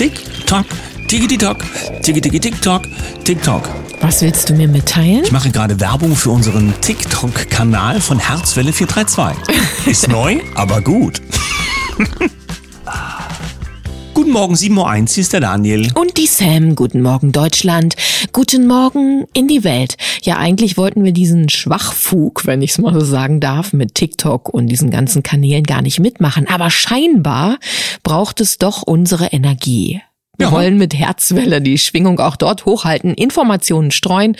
Tick-Tock, Tiki-Tock, Tiki-Tiki-Tick-Tock, Tick-Tock. Was willst du mir mitteilen? Ich mache gerade Werbung für unseren TikTok-Kanal von Herzwelle 432. Ist neu, aber gut. Guten Morgen, 7.01 Uhr, hier ist der Daniel. Und die Sam. Guten Morgen, Deutschland. Guten Morgen in die Welt. Ja, eigentlich wollten wir diesen Schwachfug, wenn ich es mal so sagen darf, mit TikTok und diesen ganzen Kanälen gar nicht mitmachen. Aber scheinbar braucht es doch unsere Energie. Wir Ja. wollen mit Herzwelle die Schwingung auch dort hochhalten, Informationen streuen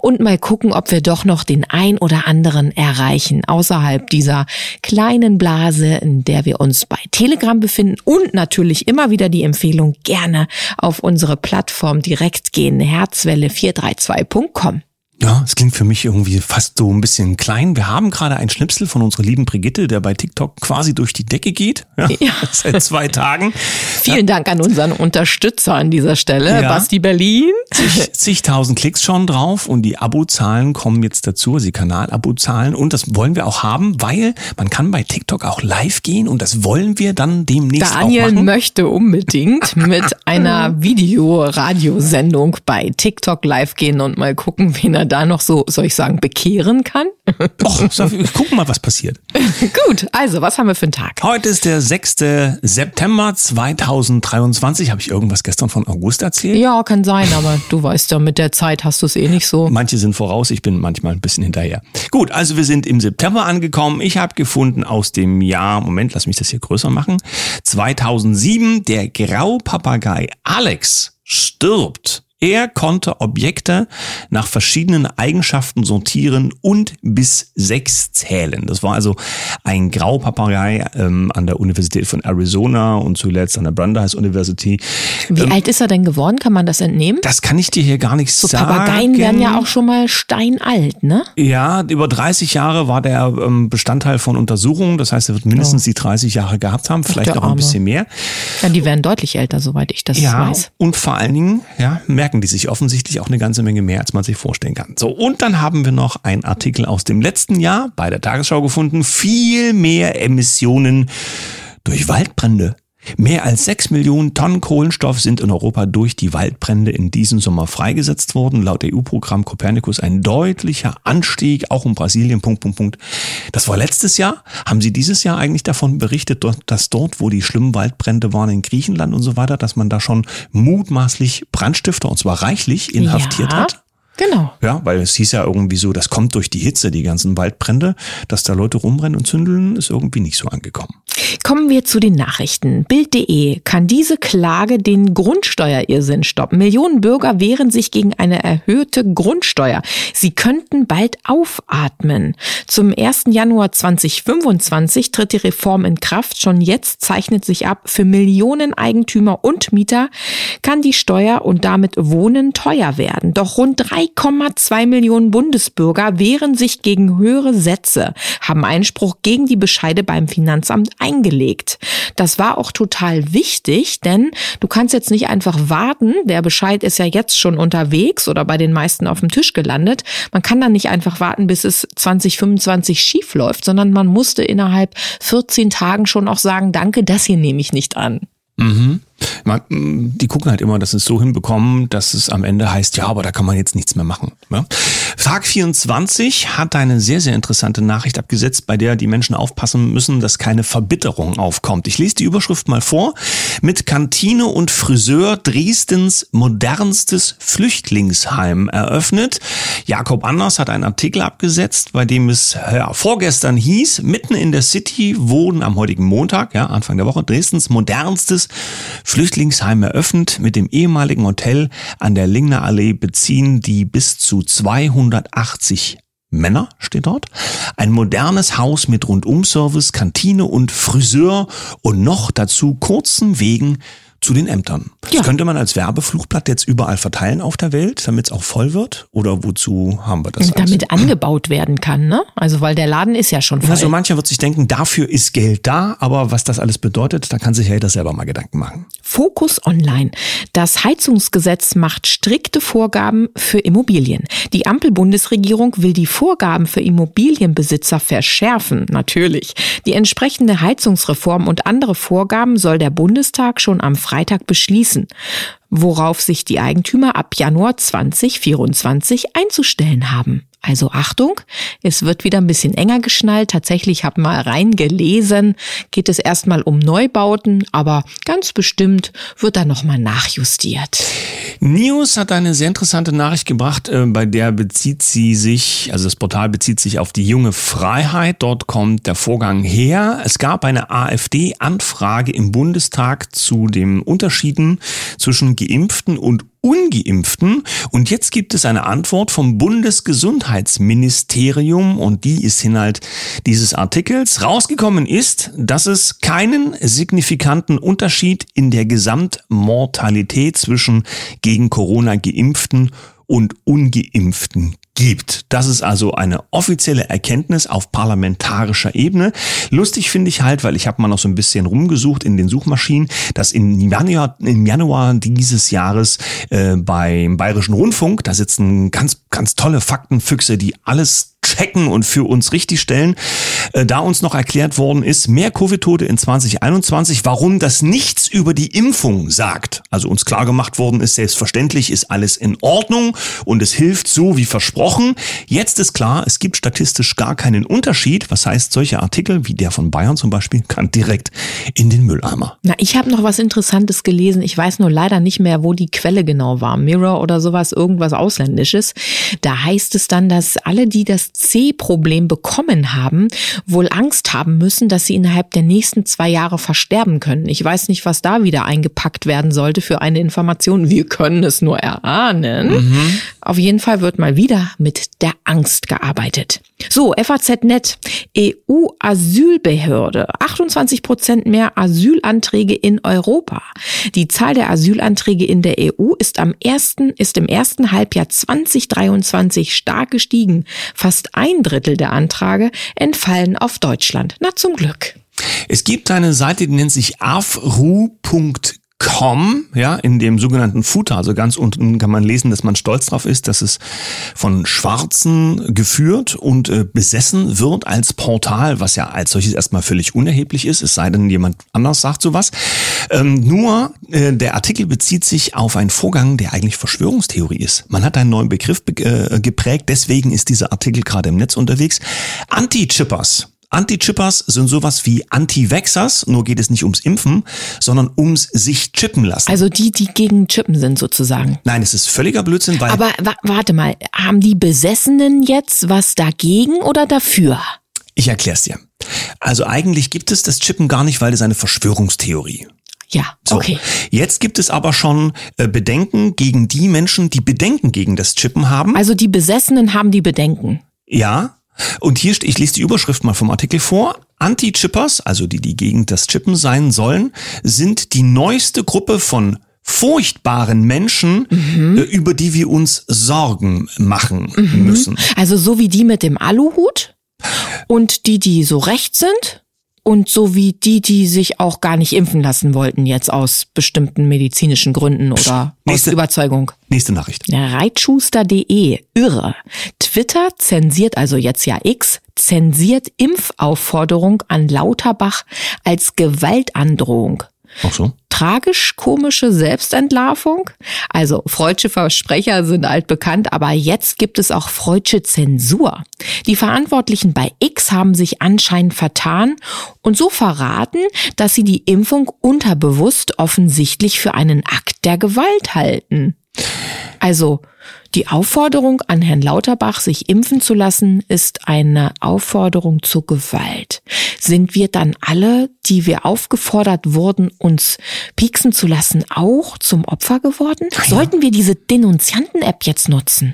und mal gucken, ob wir doch noch den ein oder anderen erreichen außerhalb dieser kleinen Blase, in der wir uns bei Telegram befinden und natürlich immer wieder die Empfehlung gerne auf unsere Plattform direkt gehen, herzwelle432.com. Ja, es klingt für mich irgendwie fast so ein bisschen klein. Wir haben gerade einen Schnipsel von unserer lieben Brigitte, der bei TikTok quasi durch die Decke geht. Ja, Ja. Seit zwei Tagen. Vielen Dank an unseren Unterstützer an dieser Stelle, Ja. Basti Berlin. Zig, zigtausend Klicks schon drauf und die Abozahlen kommen jetzt dazu, also die Kanalabozahlen und das wollen wir auch haben, weil man kann bei TikTok auch live gehen und das wollen wir dann demnächst Daniel auch machen. möchte unbedingt mit einer Videoradiosendung bei TikTok live gehen und mal gucken, wen er da noch so, soll ich sagen, bekehren kann. Och, gucken mal, was passiert. Gut, also was haben wir für einen Tag? Heute ist der 6. September 2023. Habe ich irgendwas gestern von August erzählt? Ja, kann sein, aber du weißt ja, mit der Zeit hast du es eh nicht so. Manche sind voraus, ich bin manchmal ein bisschen hinterher. Gut, also wir sind im September angekommen. Ich habe gefunden aus dem Jahr, Moment, lass mich das hier größer machen, 2007, der Graupapagei Alex stirbt. Er konnte Objekte nach verschiedenen Eigenschaften sortieren und bis sechs zählen. Das war also ein Graupapagei ähm, an der Universität von Arizona und zuletzt an der Brandeis University. Wie alt ist er denn geworden? Kann man das entnehmen? Das kann ich dir hier gar nicht So sagen. Papageien werden ja auch schon mal steinalt, ne? Ja, über 30 Jahre war der ähm, Bestandteil von Untersuchungen. Das heißt, er wird mindestens die 30 Jahre gehabt haben, vielleicht noch ein bisschen mehr. Ja, die werden deutlich älter, soweit ich das Ja, weiß. und vor allen Dingen ja, merken die sich offensichtlich auch eine ganze Menge mehr, als man sich vorstellen kann. So, und dann haben wir noch einen Artikel aus dem letzten Jahr bei der Tagesschau gefunden. Viel mehr Emissionen durch Waldbrände. Mehr als sechs Millionen Tonnen Kohlenstoff sind in Europa durch die Waldbrände in diesem Sommer freigesetzt worden. Laut EU-Programm Copernicus ein deutlicher Anstieg, auch in Brasilien, Punkt, Punkt, Punkt. Das war letztes Jahr. Haben Sie dieses Jahr eigentlich davon berichtet, dass dort, wo die schlimmen Waldbrände waren in Griechenland und so weiter, dass man da schon mutmaßlich Brandstifter, und zwar reichlich, inhaftiert ja, hat? Genau. Ja, weil es hieß ja irgendwie so, das kommt durch die Hitze, die ganzen Waldbrände, dass da Leute rumrennen und zündeln, ist irgendwie nicht so angekommen. Kommen wir zu den Nachrichten. Bild.de kann diese Klage den Grundsteuerirrsinn stoppen. Millionen Bürger wehren sich gegen eine erhöhte Grundsteuer. Sie könnten bald aufatmen. Zum 1. Januar 2025 tritt die Reform in Kraft. Schon jetzt zeichnet sich ab, für Millionen Eigentümer und Mieter kann die Steuer und damit Wohnen teuer werden. Doch rund 3,2 Millionen Bundesbürger wehren sich gegen höhere Sätze, haben Einspruch gegen die Bescheide beim Finanzamt eingelegt. Das war auch total wichtig, denn du kannst jetzt nicht einfach warten. Der Bescheid ist ja jetzt schon unterwegs oder bei den meisten auf dem Tisch gelandet. Man kann dann nicht einfach warten, bis es 2025 schief läuft, sondern man musste innerhalb 14 Tagen schon auch sagen, danke, das hier nehme ich nicht an. Mhm. Man, die gucken halt immer, dass sie es so hinbekommen, dass es am Ende heißt, ja, aber da kann man jetzt nichts mehr machen. Ja? Tag 24 hat eine sehr, sehr interessante Nachricht abgesetzt, bei der die Menschen aufpassen müssen, dass keine Verbitterung aufkommt. Ich lese die Überschrift mal vor. Mit Kantine und Friseur Dresdens modernstes Flüchtlingsheim eröffnet. Jakob Anders hat einen Artikel abgesetzt, bei dem es ja, vorgestern hieß, mitten in der City wurden am heutigen Montag, ja, Anfang der Woche, Dresdens modernstes Flüchtlingsheim eröffnet. Mit dem ehemaligen Hotel an der Lingner Allee beziehen die bis zu 280 Männer steht dort. Ein modernes Haus mit Rundumservice, Kantine und Friseur und noch dazu kurzen Wegen zu den Ämtern. Das Ja. könnte man als Werbeflugblatt jetzt überall verteilen auf der Welt, damit es auch voll wird? Oder wozu haben wir das? alles? Damit angebaut werden kann, ne? Also weil der Laden ist ja schon voll. Also mancher wird sich denken, dafür ist Geld da, aber was das alles bedeutet, da kann sich ja jeder selber mal Gedanken machen. Fokus Online. Das Heizungsgesetz macht strikte Vorgaben für Immobilien. Die Ampel-Bundesregierung will die Vorgaben für Immobilienbesitzer verschärfen, natürlich. Die entsprechende Heizungsreform und andere Vorgaben soll der Bundestag schon am Freitag beschließen worauf sich die Eigentümer ab Januar 2024 einzustellen haben. Also Achtung, es wird wieder ein bisschen enger geschnallt. Tatsächlich habe mal reingelesen, geht es erstmal um Neubauten, aber ganz bestimmt wird da nochmal nachjustiert. News hat eine sehr interessante Nachricht gebracht, äh, bei der bezieht sie sich, also das Portal bezieht sich auf die junge Freiheit. Dort kommt der Vorgang her. Es gab eine AfD-Anfrage im Bundestag zu den Unterschieden zwischen Geimpften und Ungeimpften. Und jetzt gibt es eine Antwort vom Bundesgesundheitsministerium und die ist Inhalt dieses Artikels. Rausgekommen ist, dass es keinen signifikanten Unterschied in der Gesamtmortalität zwischen gegen Corona geimpften und ungeimpften gibt. Das ist also eine offizielle Erkenntnis auf parlamentarischer Ebene. Lustig finde ich halt, weil ich habe mal noch so ein bisschen rumgesucht in den Suchmaschinen, dass im Januar, im Januar dieses Jahres äh, beim Bayerischen Rundfunk, da sitzen ganz, ganz tolle Faktenfüchse, die alles checken und für uns richtigstellen, äh, da uns noch erklärt worden ist, mehr Covid-Tote in 2021, warum das nichts über die Impfung sagt. Also uns klar gemacht worden ist, selbstverständlich ist alles in Ordnung und es hilft so wie versprochen. Jetzt ist klar, es gibt statistisch gar keinen Unterschied. Was heißt, solche Artikel wie der von Bayern zum Beispiel kann direkt in den Mülleimer. Na, ich habe noch was Interessantes gelesen. Ich weiß nur leider nicht mehr, wo die Quelle genau war. Mirror oder sowas, irgendwas Ausländisches. Da heißt es dann, dass alle, die das C-Problem bekommen haben, wohl Angst haben müssen, dass sie innerhalb der nächsten zwei Jahre versterben können. Ich weiß nicht, was da wieder eingepackt werden sollte für eine Information. Wir können es nur erahnen. Mhm. Auf jeden Fall wird mal wieder mit der Angst gearbeitet. So, FAZ.net, EU-Asylbehörde, 28 Prozent mehr Asylanträge in Europa. Die Zahl der Asylanträge in der EU ist am ersten, ist im ersten Halbjahr 2023 stark gestiegen. Fast ein Drittel der Anträge entfallen auf Deutschland. Na zum Glück. Es gibt eine Seite, die nennt sich afru.com com, ja, in dem sogenannten Footer, also ganz unten kann man lesen, dass man stolz drauf ist, dass es von Schwarzen geführt und äh, besessen wird als Portal, was ja als solches erstmal völlig unerheblich ist, es sei denn, jemand anders sagt sowas. Ähm, nur äh, der Artikel bezieht sich auf einen Vorgang, der eigentlich Verschwörungstheorie ist. Man hat einen neuen Begriff äh, geprägt, deswegen ist dieser Artikel gerade im Netz unterwegs. Anti-Chippers. Anti-Chippers sind sowas wie Anti-Vaxxers, nur geht es nicht ums Impfen, sondern ums sich chippen lassen. Also die, die gegen Chippen sind sozusagen. Nein, es ist völliger Blödsinn, weil... Aber wa warte mal, haben die Besessenen jetzt was dagegen oder dafür? Ich erklär's dir. Also eigentlich gibt es das Chippen gar nicht, weil es eine Verschwörungstheorie. Ja, okay. So. Jetzt gibt es aber schon äh, Bedenken gegen die Menschen, die Bedenken gegen das Chippen haben. Also die Besessenen haben die Bedenken. Ja, und hier, ich lese die Überschrift mal vom Artikel vor. Anti-Chippers, also die, die gegen das Chippen sein sollen, sind die neueste Gruppe von furchtbaren Menschen, mhm. Äh, über die wir uns Sorgen machen mhm. müssen. Also so wie die mit dem Aluhut und die, die so recht sind und so wie die, die sich auch gar nicht impfen lassen wollten, jetzt aus bestimmten medizinischen Gründen oder nächste, aus Überzeugung. Nächste Nachricht. Reitschuster.de, irre. Twitter zensiert also jetzt ja X, zensiert Impfaufforderung an Lauterbach als Gewaltandrohung. Ach so. Tragisch-komische Selbstentlarvung. Also freudsche Versprecher sind altbekannt, aber jetzt gibt es auch freudsche Zensur. Die Verantwortlichen bei X haben sich anscheinend vertan und so verraten, dass sie die Impfung unterbewusst offensichtlich für einen Akt der Gewalt halten. Also die Aufforderung an Herrn Lauterbach, sich impfen zu lassen, ist eine Aufforderung zur Gewalt. Sind wir dann alle, die wir aufgefordert wurden, uns pieksen zu lassen, auch zum Opfer geworden? Ja. Sollten wir diese Denunzianten-App jetzt nutzen?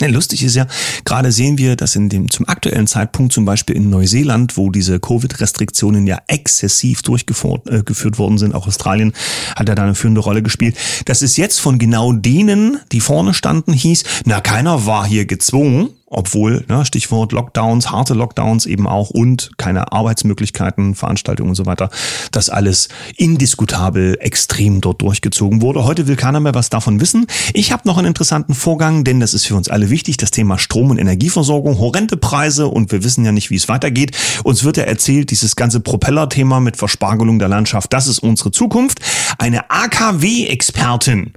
Ja, lustig ist ja, gerade sehen wir, dass in dem zum aktuellen Zeitpunkt zum Beispiel in Neuseeland, wo diese Covid-Restriktionen ja exzessiv durchgeführt äh, worden sind, auch Australien hat ja da eine führende Rolle gespielt, dass es jetzt von genau denen, die vorne standen, hieß, na keiner war hier gezwungen, obwohl, ne, Stichwort Lockdowns, harte Lockdowns eben auch und keine Arbeitsmöglichkeiten, Veranstaltungen und so weiter, das alles indiskutabel extrem dort durchgezogen wurde. Heute will keiner mehr was davon wissen. Ich habe noch einen interessanten Vorgang, denn das ist für uns alle wichtig, das Thema Strom- und Energieversorgung, horrende Preise und wir wissen ja nicht, wie es weitergeht. Uns wird ja erzählt, dieses ganze Propeller-Thema mit Verspargelung der Landschaft, das ist unsere Zukunft. Eine AKW-Expertin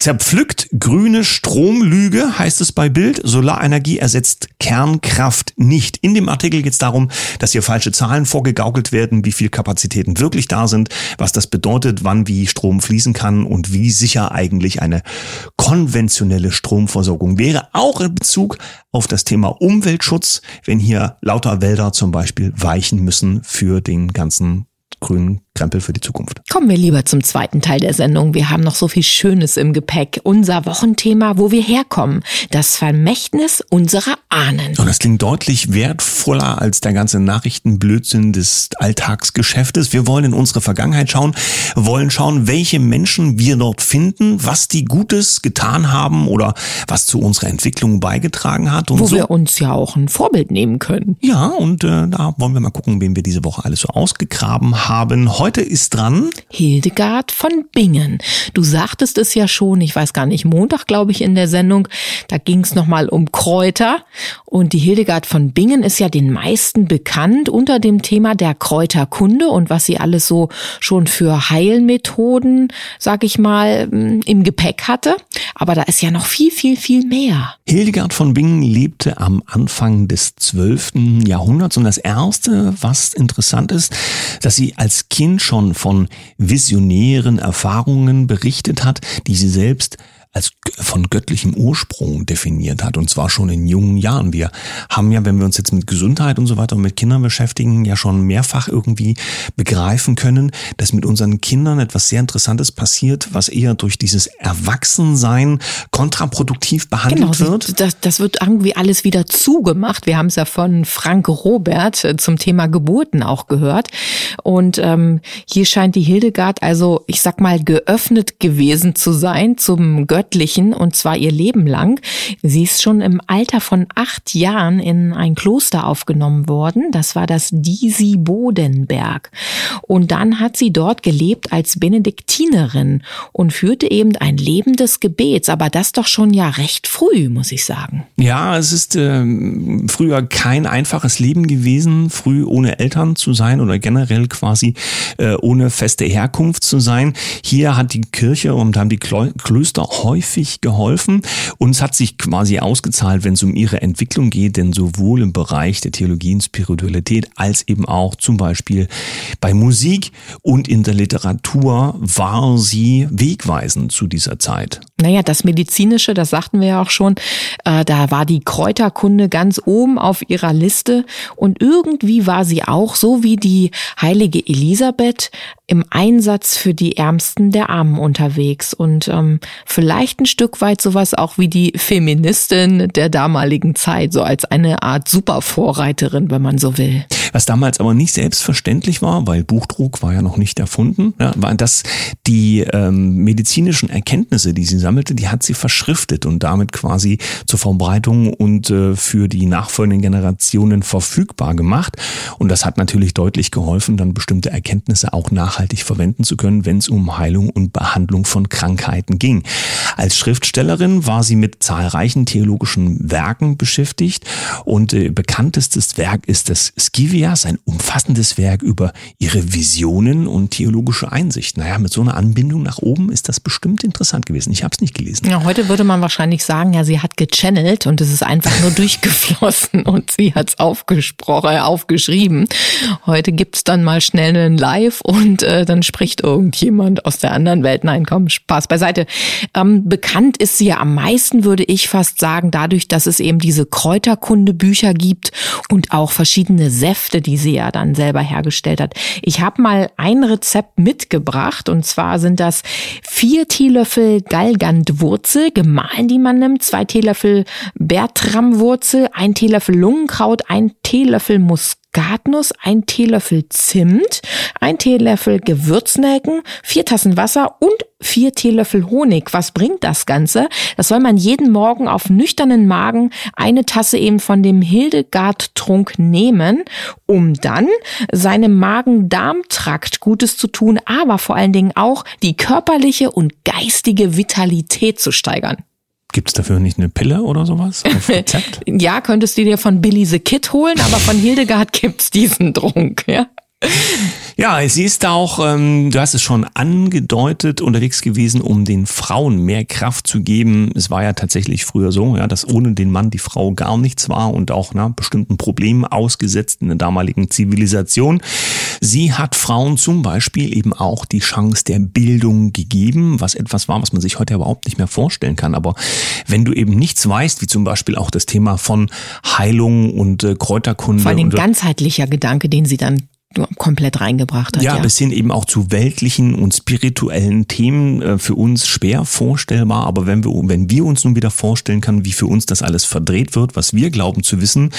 Zerpflückt grüne Stromlüge, heißt es bei Bild. Solarenergie ersetzt Kernkraft nicht. In dem Artikel geht es darum, dass hier falsche Zahlen vorgegaukelt werden, wie viel Kapazitäten wirklich da sind, was das bedeutet, wann wie Strom fließen kann und wie sicher eigentlich eine konventionelle Stromversorgung wäre. Auch in Bezug auf das Thema Umweltschutz, wenn hier lauter Wälder zum Beispiel weichen müssen für den ganzen grünen Krempel für die Zukunft. Kommen wir lieber zum zweiten Teil der Sendung. Wir haben noch so viel Schönes im Gepäck. Unser Wochenthema, wo wir herkommen. Das Vermächtnis unserer Ahnen. Und das klingt deutlich wertvoller als der ganze Nachrichtenblödsinn des Alltagsgeschäftes. Wir wollen in unsere Vergangenheit schauen, wollen schauen, welche Menschen wir dort finden, was die Gutes getan haben oder was zu unserer Entwicklung beigetragen hat. Und wo so. wir uns ja auch ein Vorbild nehmen können. Ja, und äh, da wollen wir mal gucken, wen wir diese Woche alles so ausgegraben haben. Heute ist dran Hildegard von Bingen. Du sagtest es ja schon, ich weiß gar nicht, Montag glaube ich in der Sendung, da ging es nochmal um Kräuter und die Hildegard von Bingen ist ja den meisten bekannt unter dem Thema der Kräuterkunde und was sie alles so schon für Heilmethoden, sag ich mal, mm, im Gepäck hatte. Aber da ist ja noch viel, viel, viel mehr. Hildegard von Bingen lebte am Anfang des 12. Jahrhunderts und das erste, was interessant ist, dass sie als Kind schon von visionären Erfahrungen berichtet hat, die sie selbst als von göttlichem Ursprung definiert hat und zwar schon in jungen Jahren. Wir haben ja, wenn wir uns jetzt mit Gesundheit und so weiter und mit Kindern beschäftigen, ja schon mehrfach irgendwie begreifen können, dass mit unseren Kindern etwas sehr Interessantes passiert, was eher durch dieses Erwachsensein kontraproduktiv behandelt genau, wird. Das, das wird irgendwie alles wieder zugemacht. Wir haben es ja von Frank Robert äh, zum Thema Geburten auch gehört und ähm, hier scheint die Hildegard also, ich sag mal, geöffnet gewesen zu sein zum Göttlichen Göttlichen und zwar ihr Leben lang. Sie ist schon im Alter von acht Jahren in ein Kloster aufgenommen worden. Das war das Disi Bodenberg. Und dann hat sie dort gelebt als Benediktinerin und führte eben ein Leben des Gebets, aber das doch schon ja recht früh, muss ich sagen. Ja, es ist äh, früher kein einfaches Leben gewesen, früh ohne Eltern zu sein oder generell quasi äh, ohne feste Herkunft zu sein. Hier hat die Kirche und haben die Klöster häufig geholfen und es hat sich quasi ausgezahlt, wenn es um ihre Entwicklung geht, denn sowohl im Bereich der Theologie und Spiritualität als eben auch zum Beispiel bei Musik und in der Literatur war sie wegweisend zu dieser Zeit. Naja, das Medizinische, das sagten wir ja auch schon, äh, da war die Kräuterkunde ganz oben auf ihrer Liste und irgendwie war sie auch so wie die heilige Elisabeth im Einsatz für die Ärmsten der Armen unterwegs und ähm, vielleicht ein Stück weit sowas auch wie die Feministin der damaligen Zeit, so als eine Art Supervorreiterin, wenn man so will. Was damals aber nicht selbstverständlich war, weil Buchdruck war ja noch nicht erfunden, ja, war, dass die ähm, medizinischen Erkenntnisse, die sie sammelte, die hat sie verschriftet und damit quasi zur Verbreitung und äh, für die nachfolgenden Generationen verfügbar gemacht. Und das hat natürlich deutlich geholfen, dann bestimmte Erkenntnisse auch nach nachhaltig verwenden zu können, wenn es um Heilung und Behandlung von Krankheiten ging. Als Schriftstellerin war sie mit zahlreichen theologischen Werken beschäftigt und äh, bekanntestes Werk ist das Scivias, ein umfassendes Werk über ihre Visionen und theologische Einsicht. Naja, mit so einer Anbindung nach oben ist das bestimmt interessant gewesen. Ich habe es nicht gelesen. Ja, heute würde man wahrscheinlich sagen, ja, sie hat gechannelt und es ist einfach nur durchgeflossen und sie hat es aufgesprochen, äh, aufgeschrieben. Heute gibt's dann mal schnell einen Live und äh, dann spricht irgendjemand aus der anderen Welt. Nein, komm, Spaß beiseite. Ähm, bekannt ist sie ja am meisten, würde ich fast sagen, dadurch, dass es eben diese Kräuterkunde-Bücher gibt und auch verschiedene Säfte, die sie ja dann selber hergestellt hat. Ich habe mal ein Rezept mitgebracht und zwar sind das vier Teelöffel Galgantwurzel, gemahlen, die man nimmt, zwei Teelöffel Bertramwurzel, ein Teelöffel Lungenkraut, ein Teelöffel Muskat Muskatnuss, ein Teelöffel Zimt, ein Teelöffel Gewürznelken, vier Tassen Wasser und vier Teelöffel Honig. Was bringt das Ganze? Das soll man jeden Morgen auf nüchternen Magen eine Tasse eben von dem Hildegard-Trunk nehmen, um dann seinem Magen-Darm-Trakt Gutes zu tun, aber vor allen Dingen auch die körperliche und geistige Vitalität zu steigern. Gibt es dafür nicht eine Pille oder sowas ja, könntest du dir von Billy the Kid holen, aber von Hildegard gibt's diesen Trunk, ja. Ja, sie ist auch, ähm, du hast es schon angedeutet, unterwegs gewesen, um den Frauen mehr Kraft zu geben. Es war ja tatsächlich früher so, ja, dass ohne den Mann die Frau gar nichts war und auch na, bestimmten Problemen ausgesetzt in der damaligen Zivilisation. Sie hat Frauen zum Beispiel eben auch die Chance der Bildung gegeben, was etwas war, was man sich heute überhaupt nicht mehr vorstellen kann. Aber wenn du eben nichts weißt, wie zum Beispiel auch das Thema von Heilung und äh, Kräuterkunde. Vor allem ganzheitlicher Gedanke, den sie dann komplett reingebracht hat. Ja, ja, bis hin eben auch zu weltlichen und spirituellen Themen äh, für uns schwer vorstellbar. Aber wenn wir, wenn wir uns nun wieder vorstellen können, wie für uns das alles verdreht wird, was wir glauben zu wissen,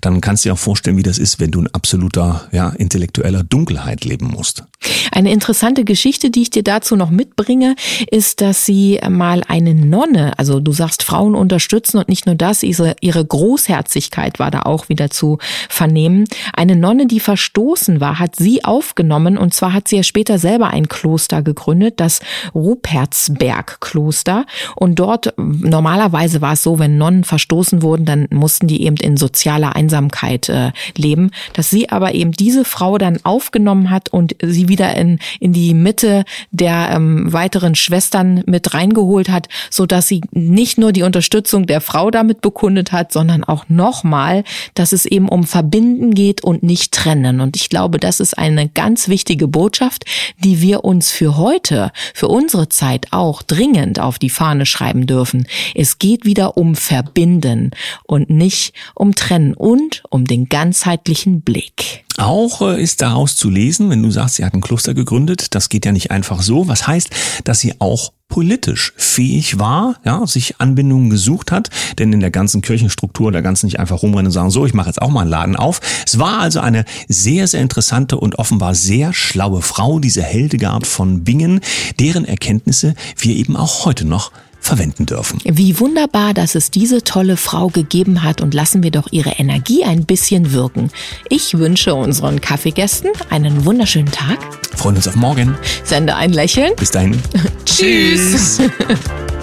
dann kannst du dir auch vorstellen, wie das ist, wenn du in absoluter, ja, intellektueller Dunkelheit leben musst. Eine interessante Geschichte, die ich dir dazu noch mitbringe, ist, dass sie mal eine Nonne, also du sagst Frauen unterstützen und nicht nur das, ihre, ihre Großherzigkeit war da auch wieder zu vernehmen. Eine Nonne, die verstoßen war, hat sie aufgenommen. Und zwar hat sie ja später selber ein Kloster gegründet, das Rupertsberg-Kloster. Und dort normalerweise war es so, wenn Nonnen verstoßen wurden, dann mussten die eben in sozialer Einsamkeit äh, leben, dass sie aber eben diese Frau dann aufgenommen hat und sie wieder in, in die Mitte der ähm, weiteren Schwestern mit reingeholt hat, so sie nicht nur die Unterstützung der Frau damit bekundet hat, sondern auch nochmal, dass es eben um Verbinden geht und nicht trennen. Und ich glaube, das ist eine ganz wichtige Botschaft, die wir uns für heute, für unsere Zeit auch dringend auf die Fahne schreiben dürfen. Es geht wieder um Verbinden und nicht um Trennen und um den ganzheitlichen Blick. Auch äh, ist daraus zu lesen, wenn du sagst, sie hat ein Kloster gegründet, das geht ja nicht einfach so. Was heißt, dass sie auch politisch fähig war, ja, sich Anbindungen gesucht hat, denn in der ganzen Kirchenstruktur, da ganz nicht einfach rumrennen und sagen, so, ich mache jetzt auch mal einen Laden auf. Es war also eine sehr, sehr interessante und offenbar sehr schlaue Frau, diese Hildegard von Bingen, deren Erkenntnisse wir eben auch heute noch verwenden dürfen. Wie wunderbar, dass es diese tolle Frau gegeben hat und lassen wir doch ihre Energie ein bisschen wirken. Ich wünsche unseren Kaffeegästen einen wunderschönen Tag. Freuen uns auf morgen. Sende ein Lächeln. Bis dahin. Tschüss.